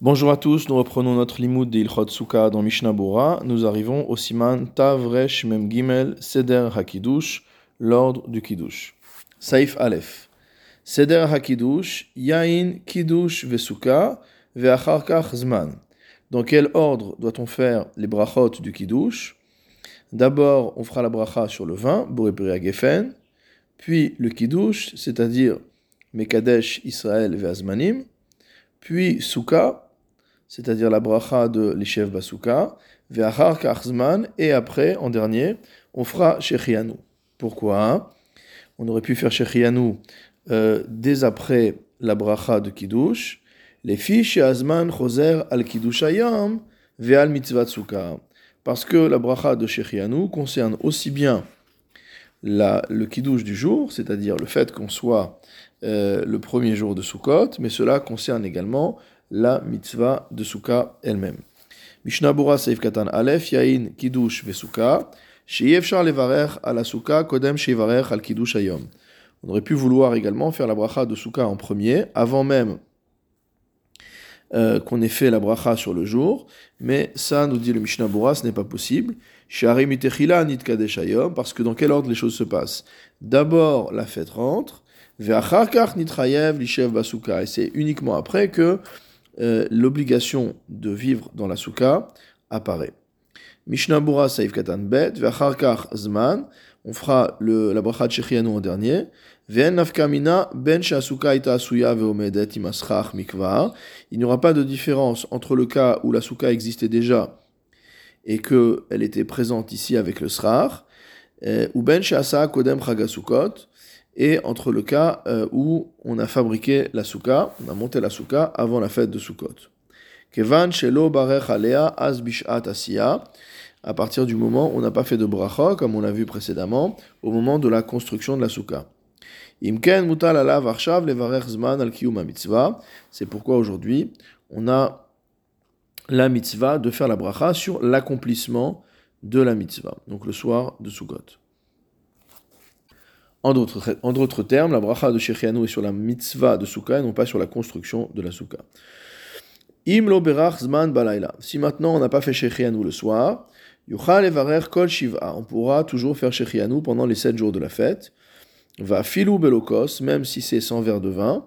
Bonjour à tous, nous reprenons notre limoud de Ilchot Sukkah dans Mishnah Bora. Nous arrivons au siman Tavresh Mem Gimel Seder HaKiddush, l'ordre du Kiddush. Saif Aleph. Seder HaKiddush, Yain Kiddush Vesuka Ve'acharkach Zman. Dans quel ordre doit-on faire les brachot du Kiddush? D'abord, on fera la bracha sur le vin, Borepiri Gefen, puis le Kiddush, c'est-à-dire Mekadesh Israël Ve'azmanim, puis Sukkah, c'est-à-dire la bracha de l'Ishev Basuka, Ve'achar Karzman, et après, en dernier, on fera Shechianu. Pourquoi? On aurait pu faire Shechianu euh, dès après la bracha de Kiddush, les fiches Azman Choser al Kiddush Ayam, Ve'al Mitzvah. Parce que la bracha de Shechianu concerne aussi bien la, le Kiddush du jour, c'est-à-dire le fait qu'on soit euh, le premier jour de Sukkot, mais cela concerne également la mitzvah de Sukkah elle-même. Mishnah Yain Kiddush al Kiddush Ayom. On aurait pu vouloir également faire la bracha de Sukkah en premier, avant même euh, qu'on ait fait la bracha sur le jour, mais ça, nous dit le Mishnah Bura, ce n'est pas possible. Parce que dans quel ordre les choses se passent? D'abord, la fête rentre, et c'est uniquement après que euh, l'obligation de vivre dans la souka apparaît. Mishnah Bura Saif Katan Bet, Zman, on fera le, la bracha de en dernier. Ben. Il n'y aura pas de différence entre le cas où la souka existait déjà et qu'elle était présente ici avec le srar, euh, ou ben kodem chagasukot, et entre le cas euh, où on a fabriqué la souka, on a monté la souka avant la fête de Sukkot. Kevan shelo barech alea az asiya, à partir du moment où on n'a pas fait de bracha, comme on l'a vu précédemment, au moment de la construction de la souka. Imken mutal alav arshav levarech zman al mitzvah. C'est pourquoi aujourd'hui on a la mitzvah de faire la bracha sur l'accomplissement de la mitzvah, donc le soir de Sukkot. En d'autres termes, la bracha de Shechianu est sur la mitzvah de Sukkah et non pas sur la construction de la Sukkah. Im berach zman balayla. Si maintenant on n'a pas fait Shechianu le soir, yuchal evarer kol shiva. On pourra toujours faire Shechianu pendant les sept jours de la fête. Va filou belokos, même si c'est sans verre de vin.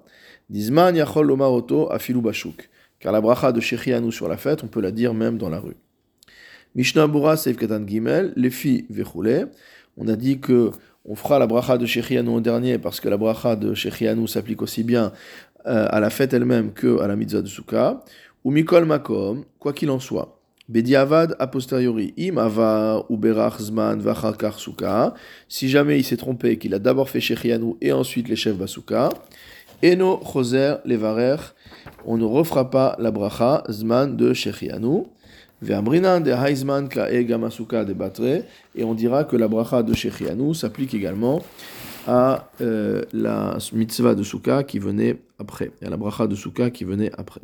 Dizman yachol lomaroto afilu bashuk. Car la bracha de Shechianu sur la fête, on peut la dire même dans la rue. Mishnah Bura Seif Gimel, les filles. On a dit que on fera la bracha de Shechianu au dernier parce que la bracha de Shechianu s'applique aussi bien euh, à la fête elle-même que à la mitzvah de Sukkah. Ou Mikol Makom, quoi qu'il en soit. Bediavad a posteriori, im ava ou berach zman vachakar sukkah. Si jamais il s'est trompé, qu'il a d'abord fait Shechianu et ensuite les chefs basuka. Eno choser levarer, on ne refera pas la bracha zman de Shechianu de et on dira que la bracha de Shechianu s'applique également à euh, la mitzvah de Souka qui venait après, et à la bracha de Souka qui venait après.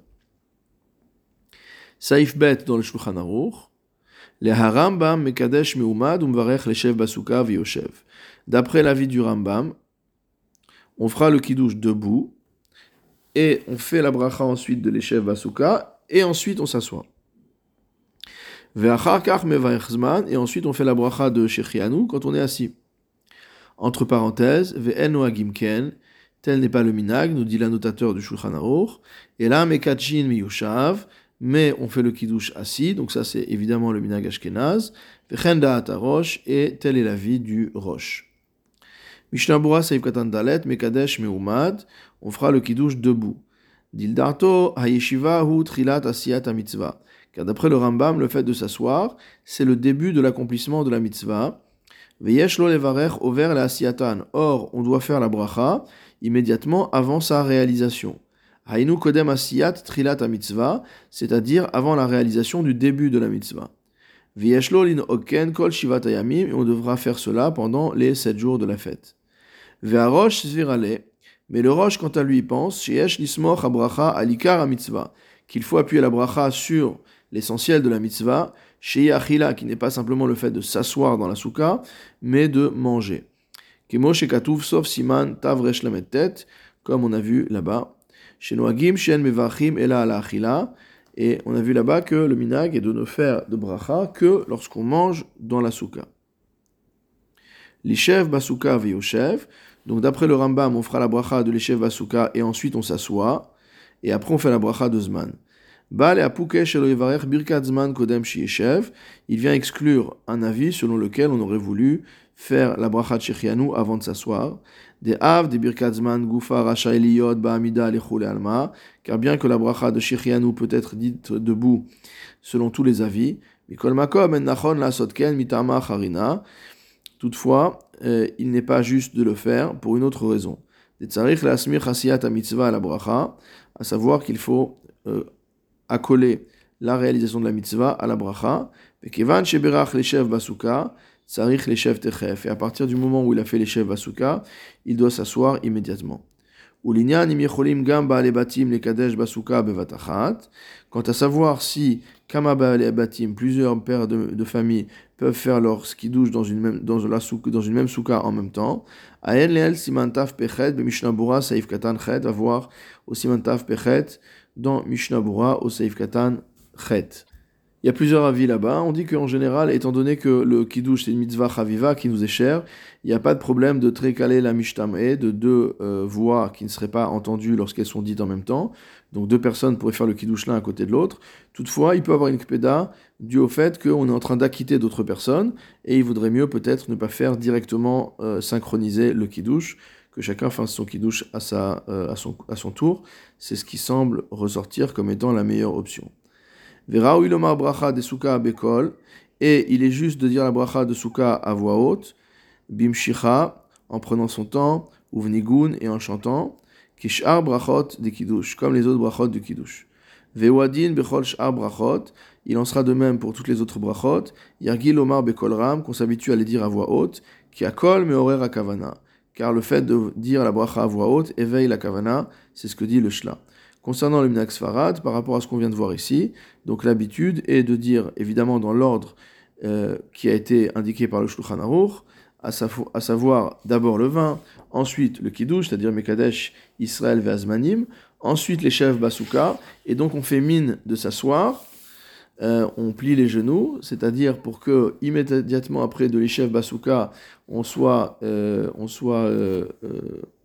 Saif bet dans le Shulchan Aruch, le Harambam mekadesh meumad umvarech leshev basuka v'yoshev. D'après l'avis du Rambam, on fera le kiddush debout, et on fait la bracha ensuite de l'eshev basuka, et ensuite on s'assoit et ensuite on fait la bracha de Shechianu quand on est assis. Entre parenthèses, tel n'est pas le minag, nous dit l'annotateur du Shulchan Aruch, et là, Mekachin miyushav, mais on fait le kiddush assis, donc ça c'est évidemment le minag ashkenaz, Vechenda roche, et tel est la vie du roche. Mishnah Bura Seif Katan Dalet, Mekadesh Meumad, on fera le kiddush debout. Dildarto, Hayeshiva hu trilat asiyat mitzvah. Car d'après le Rambam, le fait de s'asseoir, c'est le début de l'accomplissement de la mitzvah. Or, on doit faire la bracha immédiatement avant sa réalisation. Hainu kodem asiyat trilat mitzvah, c'est-à-dire avant la réalisation du début de la mitzvah. lin oken kol shivat et on devra faire cela pendant les sept jours de la fête. Ve'arosh svirale, mais le roche, quant à lui, pense, sheyesh lismoch abracha alikar mitzvah, qu'il faut appuyer la bracha sur l'essentiel de la mitzvah, chez Achila, qui n'est pas simplement le fait de s'asseoir dans la souka, mais de manger. Kemo Katouf, sauf Siman Tavresh tête, comme on a vu là-bas. Chez Noagim, Shen Mevachim Ela Ala Achila, Et on a vu là-bas que le minag est de ne faire de bracha que lorsqu'on mange dans la souka. L'ishev basuka veyoshev. Donc d'après le Rambam, on fera la bracha de l'ishev basuka et ensuite on s'assoit. Et après on fait la bracha de zman. Il vient exclure un avis selon lequel on aurait voulu faire la bracha de avant de s'asseoir. Des av, des birkatzman, gufa, racha eliyot, ba'amida, alma. Car bien que la bracha de Shechianu peut être dite debout selon tous les avis, Toutefois, euh, il n'est pas juste de le faire pour une autre raison. À savoir qu'il faut euh, accoler la réalisation de la mitzvah à la bracha. Et à partir du moment où il a fait les chefs basuka, il doit s'asseoir immédiatement. Quant à savoir si Kama Batim, plusieurs pères de, famille peuvent faire leur skidouche dans une même, dans la souk, dans une même souka en même temps. Aen leel simantaf pechet, Mishnabura saif katan chet, va voir au simantaf pechet dans Mishnabura au saif katan chet. Il y a plusieurs avis là-bas. On dit qu'en général, étant donné que le kiddush c'est une mitzvah chaviva qui nous est chère, il n'y a pas de problème de trécaler la mishtameh de deux euh, voix qui ne seraient pas entendues lorsqu'elles sont dites en même temps. Donc deux personnes pourraient faire le kiddush l'un à côté de l'autre. Toutefois, il peut avoir une kpeda dû au fait qu'on est en train d'acquitter d'autres personnes et il vaudrait mieux peut-être ne pas faire directement euh, synchroniser le kiddush, que chacun fasse son kiddush à, sa, euh, à, son, à son tour. C'est ce qui semble ressortir comme étant la meilleure option. Vera ilomar bracha de souka bekol, et il est juste de dire la bracha de souka à voix haute, bimshicha, en prenant son temps, uvnigun, et en chantant, kishar brachot de kiddush, comme les autres brachot de kiddush. Vewadin bechol shar brachot, il en sera de même pour toutes les autres brachot, yargil omar bekol ram, qu'on s'habitue à les dire à voix haute, qui a kol meorer a kavana. Car le fait de dire la bracha à voix haute éveille la kavana, c'est ce que dit le shla. Concernant le Minak Sfarad, par rapport à ce qu'on vient de voir ici, donc l'habitude est de dire, évidemment dans l'ordre euh, qui a été indiqué par le Shulchan Aruch, à, savoir d'abord le vin, ensuite le Kiddush, c'est-à-dire Mekadesh, Israël, Veazmanim, ensuite les chefs Basuka, et donc on fait mine de s'asseoir, euh, on plie les genoux, c'est-à-dire pour que immédiatement après de l'échef Basuka, on soit, euh, on soit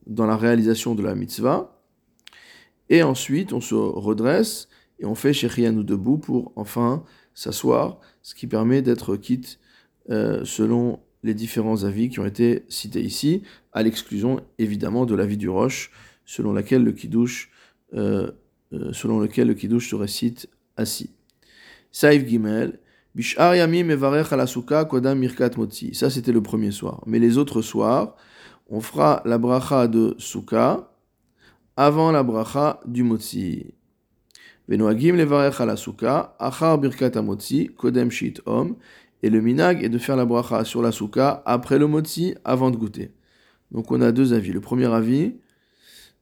dans la réalisation de la mitzvah. Et ensuite, on se redresse et on fait nous debout pour enfin s'asseoir, ce qui permet d'être quitte euh, selon les différents avis qui ont été cités ici, à l'exclusion évidemment de l'avis du Roche, selon laquelle le kiddush, euh, euh, selon lequel le kiddush se récite assis. Saïf Gimel, Bishar Yamim Mevarech Alasuka Kodam Mirkat Motzi. Ça c'était le premier soir. Mais les autres soirs, on fera la bracha de Souka, avant la bracha du motzi. Venoagim levarech ala souka, achar birkat amotzi, kodem shit om, et le minag est de faire la bracha sur la souka après le motzi, avant de goûter. Donc on a deux avis. Le premier avis,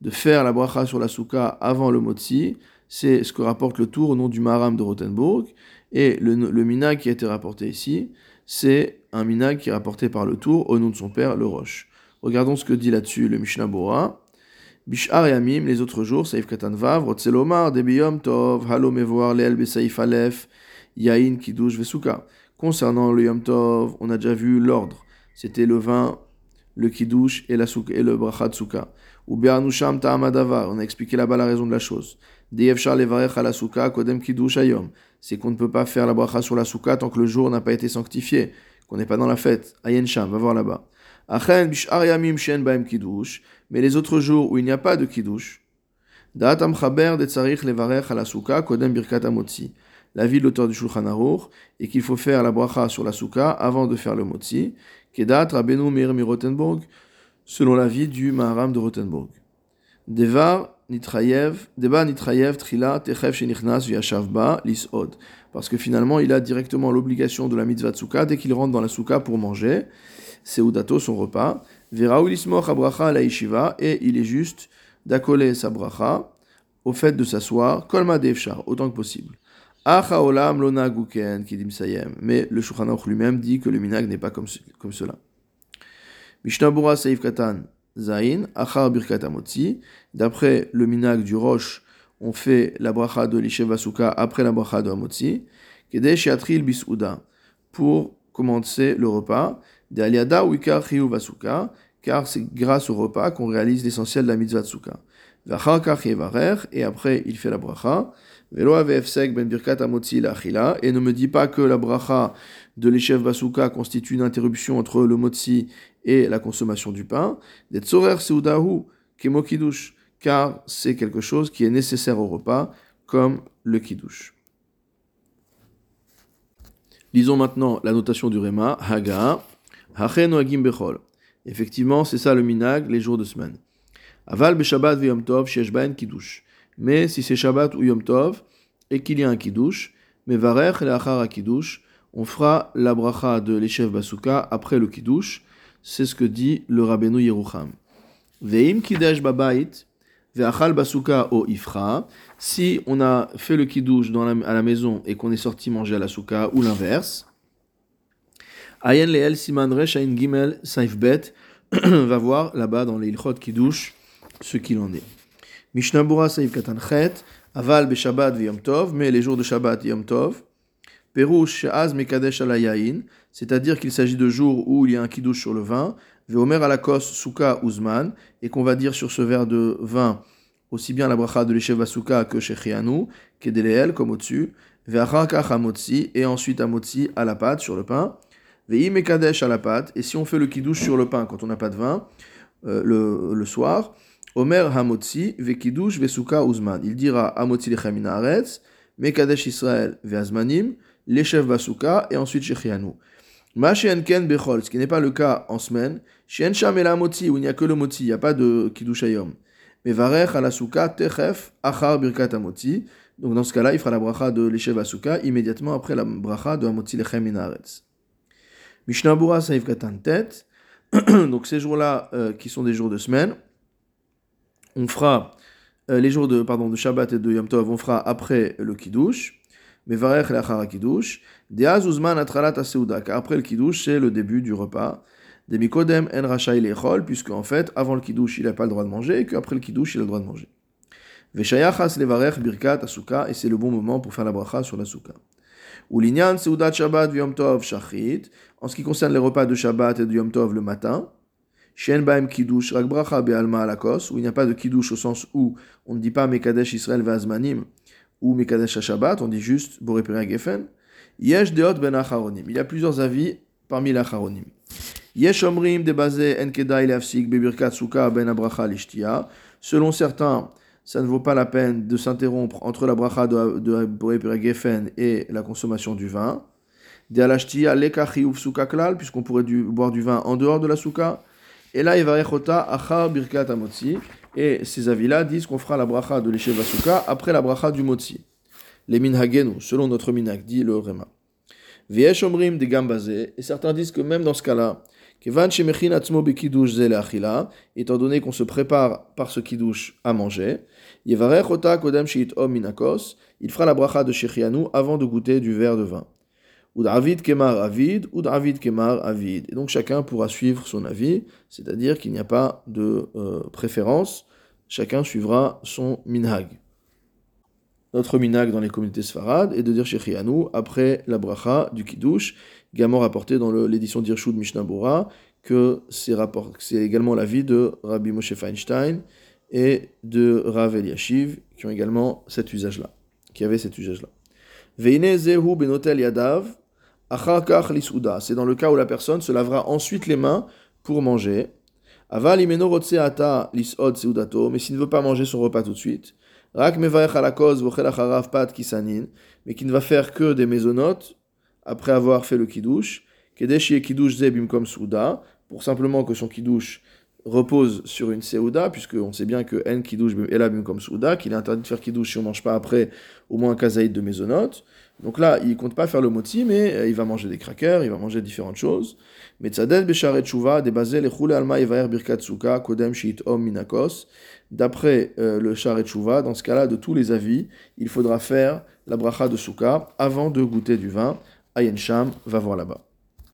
de faire la bracha sur la souka avant le motzi, c'est ce que rapporte le tour au nom du Maram de Rothenburg, et le, minag qui a été rapporté ici, c'est un minag qui est rapporté par le tour au nom de son père, le Roche. Regardons ce que dit là-dessus le Mishnah Bora. Bishar Yamim, les autres jours, Saif Katan Vav, Rotzelomar, Debiyom Tov, Halo Mevoar, Leel Yain Kiddush Vesuka. Concernant le Yom Tov, on a déjà vu l'ordre. C'était le vin, le Kiddush et, la souka, et le Brachat Souka. On a expliqué là-bas la raison de la chose. Kodem Kiddush Ayom. C'est qu'on ne peut pas faire la bracha sur la souka tant que le jour n'a pas été sanctifié, qu'on n'est pas dans la fête. Ayen Sham, va voir là-bas mais les autres jours où il n'y a pas de kiddush, chaber de tsarich levarech kodem birkat amotzi. La vie de l'auteur du Shulchan Aruch et qu'il faut faire la bracha sur la souka avant de faire le motzi. Kedat rabenu meir mi Rothenburg, selon la vie du Maharam de Rothenburg. Devar nitrayev, deba nitrayev trila techev shenichnas ba lisod. Parce que finalement, il a directement l'obligation de la mitzvah souka dès qu'il rentre dans la souka pour manger. C'est Udato son repas. Veraoulismoch abracha la yeshiva, et il est juste d'accoler sa bracha au fait de s'asseoir, kolma devshar, autant que possible. Mais le Shulchan lui-même dit que le minag n'est pas comme, cela. Saif katan zain, birkat amotzi. D'après le minag du roche, on fait la bracha de l'Ishev après la bracha de Hamotzi, Kedesh Yatril Bisouda, pour commencer le repas, d'Aliada Wikar Vasuka, car c'est grâce au repas qu'on réalise l'essentiel de la mitzvah Tsuka. Et après, il fait la bracha. Ben et ne me dis pas que la bracha de l'échef Basuka constitue une interruption entre le motzi et la consommation du pain. car c'est quelque chose qui est nécessaire au repas, comme le kiddush. Lisons maintenant la notation du Réma, Haga. Effectivement, c'est ça le minag, les jours de semaine. Aval Shabbat Yom Tov, kiddush. Mais si c'est Shabbat ou Yom Tov, et qu'il y a un kiddush, mais varech leachar kiddush, on fera la bracha de l'Eshev Basuka après le kiddush. C'est ce que dit le Rabbeinu Yerucham. Veim kidesh babait, ve'achal basuka o ifra. Si on a fait le kiddush à la maison et qu'on est sorti manger à la souka, ou l'inverse. Ayen leel siman resh gimel saif bet va voir là-bas dans les ilchot kiddush ce qu'il en est. Mishnah Bura Saïf Katan Chet, Aval be Shabbat Yom Tov, mais les jours de Shabbat Yom Tov, Perouche Az Mekadesh Alayain, c'est-à-dire qu'il s'agit de jours où il y a un kiddush sur le vin, Veomer Alakos Suka Uzman, et qu'on va dire sur ce verre de vin aussi bien la bracha de l'Eshev Suka que Shechianu, Kedeleel, comme au-dessus, Veachakach Amotzi, et ensuite Amotzi à la pâte, sur le pain, Veim Mekadesh à la pâte, et si on fait le kiddush sur le pain quand on n'a pas de vin, euh, le soir, Omer Hamotzi, Vekidush, Vesuka, Uzman. Il dira Hamotzi lechem Aretz, Mekadesh Israël, Veazmanim, Leshev Basuka, et ensuite Shechianu. Ma ken bechol, ce qui n'est pas le cas en semaine. Shen sham el moti, où il n'y a que le moti, il n'y a pas de kiddush ayom. Mais varech ala suka techef achar birkat amoti. Donc dans ce cas-là, il fera la bracha de Leshev Basuka immédiatement après la bracha de Hamotzi lechem Aretz. Mishnah Bura Saïf Katan Tet. Donc ces jours-là, euh, qui sont des jours de semaine on fera euh, les jours de, pardon, de Shabbat et de Yom Tov, on fera après le Kiddush. Mais Varech Lachara Kiddush. Deaz Uzman Atralat après le Kiddush, c'est le début du repas. Demikodem En Rachai Lechol, puisque en fait, avant le Kiddush, il n'a pas le droit de manger, et qu'après le Kiddush, il a le droit de manger. Veshayachas Levarech Birkat Asuka, et c'est le bon moment pour faire la bracha sur la Souka. Ulinyan Seudat Shabbat Yom Tov Shachrit, en ce qui concerne les repas de Shabbat et de Yom Tov le matin. Shen Baem Kiddush, Rak Bracha Be'alma Alakos, où il n'y a pas de Kiddush au sens où on ne dit pas Mekadesh Israël Vazmanim ou Mekadesh Shabbat, on dit juste Boré Gefen. Yesh Deot Ben Acharonim. Il y a plusieurs avis parmi les Acharonim. Yesh Omrim Debazé Enkedai Leafsik Bebirkat Suka Ben Abracha Lishtia. Selon certains, ça ne vaut pas la peine de s'interrompre entre la bracha de, de Gefen et la consommation du vin. De Alashtia Lekachiouf Suka Klal, puisqu'on pourrait du, boire du vin en dehors de la Suka. Et là, achar birkat amotzi. Et ces avis-là disent qu'on fera la bracha de l'Eshevasuka après la bracha du motzi. Les minhagenu, selon notre minhag, dit le Rema. Viesh omrim de gambazé. Et certains disent que même dans ce cas-là, Kevan shemechin atzmo bekidush ze achila, étant donné qu'on se prépare par ce kiddush à manger, yevarechota kodem sheit om minakos, il fera la bracha de shechianu avant de goûter du verre de vin ou David Kemar Avid, ou David Kemar Avid. Et donc chacun pourra suivre son avis, c'est-à-dire qu'il n'y a pas de euh, préférence, chacun suivra son minhag. Notre minhag dans les communautés sfarades est de dire Shechianu après la bracha du Kiddush, également rapporté dans l'édition d'Irshud Mishnah Bora, que c'est également l'avis de Rabbi Moshe Feinstein et de Rav Eliashiv, qui ont également cet usage-là, qui avaient cet usage-là. Veine zehu benotel yadav, c'est dans le cas où la personne se lavera ensuite les mains pour manger. Mais s'il ne veut pas manger son repas tout de suite. Rak pat kisanin, mais qui ne va faire que des mésonotes après avoir fait le kiddush. Kedesh kiddush zebim comme souda, pour simplement que son kiddush repose sur une seuda, puisqu'on sait bien que en kiddush elabim comme souda, qu'il est interdit de faire kiddush si on ne mange pas après au moins un kazaïd de mésonotes. Donc là, il compte pas faire le moti, mais euh, il va manger des crackers, il va manger différentes choses. Mais tzaded besharet shuva debazé lechule alma yevaer birkat suka kodem shit om minakos. D'après euh, le sharet shuva, dans ce cas-là, de tous les avis, il faudra faire la bracha de suka avant de goûter du vin. Ayen Sham va voir là-bas.